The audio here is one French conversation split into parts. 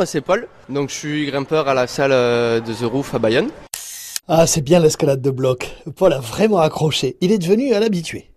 moi c'est Paul, donc je suis grimpeur à la salle euh, de The Roof à Bayonne. Ah, c'est bien l'escalade de bloc. Paul a vraiment accroché. Il est devenu un habitué.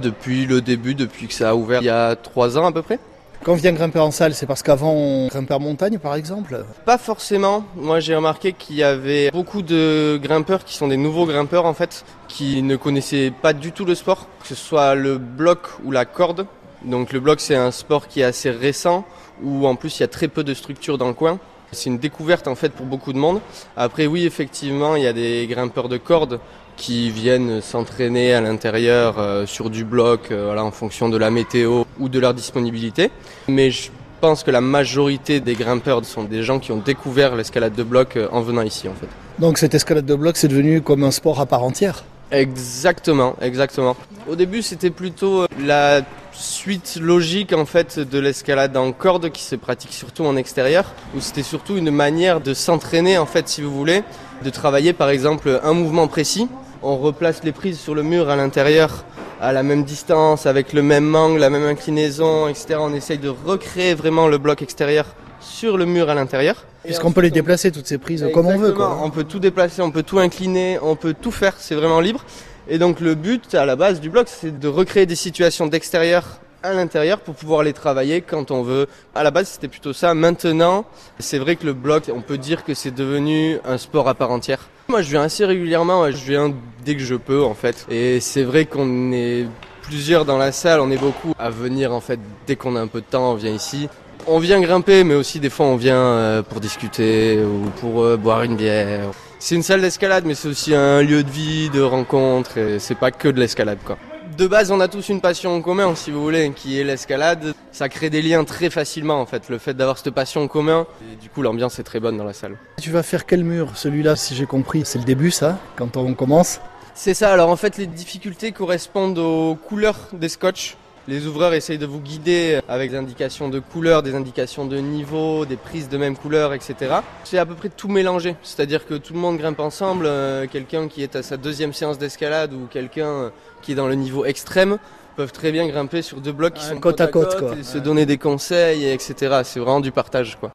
Depuis le début, depuis que ça a ouvert il y a trois ans à peu près. Quand on vient grimper en salle, c'est parce qu'avant on grimpait en montagne par exemple? Pas forcément. Moi j'ai remarqué qu'il y avait beaucoup de grimpeurs qui sont des nouveaux grimpeurs en fait, qui ne connaissaient pas du tout le sport, que ce soit le bloc ou la corde. Donc le bloc c'est un sport qui est assez récent, où en plus il y a très peu de structures dans le coin. C'est une découverte en fait pour beaucoup de monde. Après oui effectivement il y a des grimpeurs de corde qui viennent s'entraîner à l'intérieur euh, sur du bloc euh, voilà, en fonction de la météo ou de leur disponibilité. Mais je pense que la majorité des grimpeurs sont des gens qui ont découvert l'escalade de bloc euh, en venant ici en fait. Donc cette escalade de bloc c'est devenu comme un sport à part entière? Exactement, exactement. Au début, c'était plutôt la suite logique en fait de l'escalade en corde qui se pratique surtout en extérieur, où c'était surtout une manière de s'entraîner en fait, si vous voulez, de travailler par exemple un mouvement précis. On replace les prises sur le mur à l'intérieur à la même distance, avec le même angle, la même inclinaison, etc. On essaye de recréer vraiment le bloc extérieur sur le mur à l'intérieur. Est-ce qu'on peut les déplacer toutes ces prises comme on veut quoi. On peut tout déplacer, on peut tout incliner, on peut tout faire, c'est vraiment libre. Et donc le but à la base du bloc, c'est de recréer des situations d'extérieur à l'intérieur pour pouvoir les travailler quand on veut. À la base, c'était plutôt ça. Maintenant, c'est vrai que le bloc, on peut dire que c'est devenu un sport à part entière. Moi, je viens assez régulièrement, je viens dès que je peux en fait. Et c'est vrai qu'on est plusieurs dans la salle, on est beaucoup à venir en fait dès qu'on a un peu de temps, on vient ici. On vient grimper, mais aussi des fois on vient euh, pour discuter ou pour euh, boire une bière. C'est une salle d'escalade, mais c'est aussi un lieu de vie, de rencontre, et c'est pas que de l'escalade quoi. De base, on a tous une passion en commun, si vous voulez, qui est l'escalade. Ça crée des liens très facilement, en fait, le fait d'avoir cette passion en commun. Et du coup, l'ambiance est très bonne dans la salle. Tu vas faire quel mur? Celui-là, si j'ai compris, c'est le début, ça, quand on commence? C'est ça, alors en fait, les difficultés correspondent aux couleurs des scotch. Les ouvreurs essayent de vous guider avec des indications de couleur, des indications de niveau, des prises de même couleur, etc. C'est à peu près tout mélangé, c'est-à-dire que tout le monde grimpe ensemble. Euh, quelqu'un qui est à sa deuxième séance d'escalade ou quelqu'un qui est dans le niveau extrême peuvent très bien grimper sur deux blocs qui sont côte à côte, quoi. et se donner des conseils, etc. C'est vraiment du partage, quoi.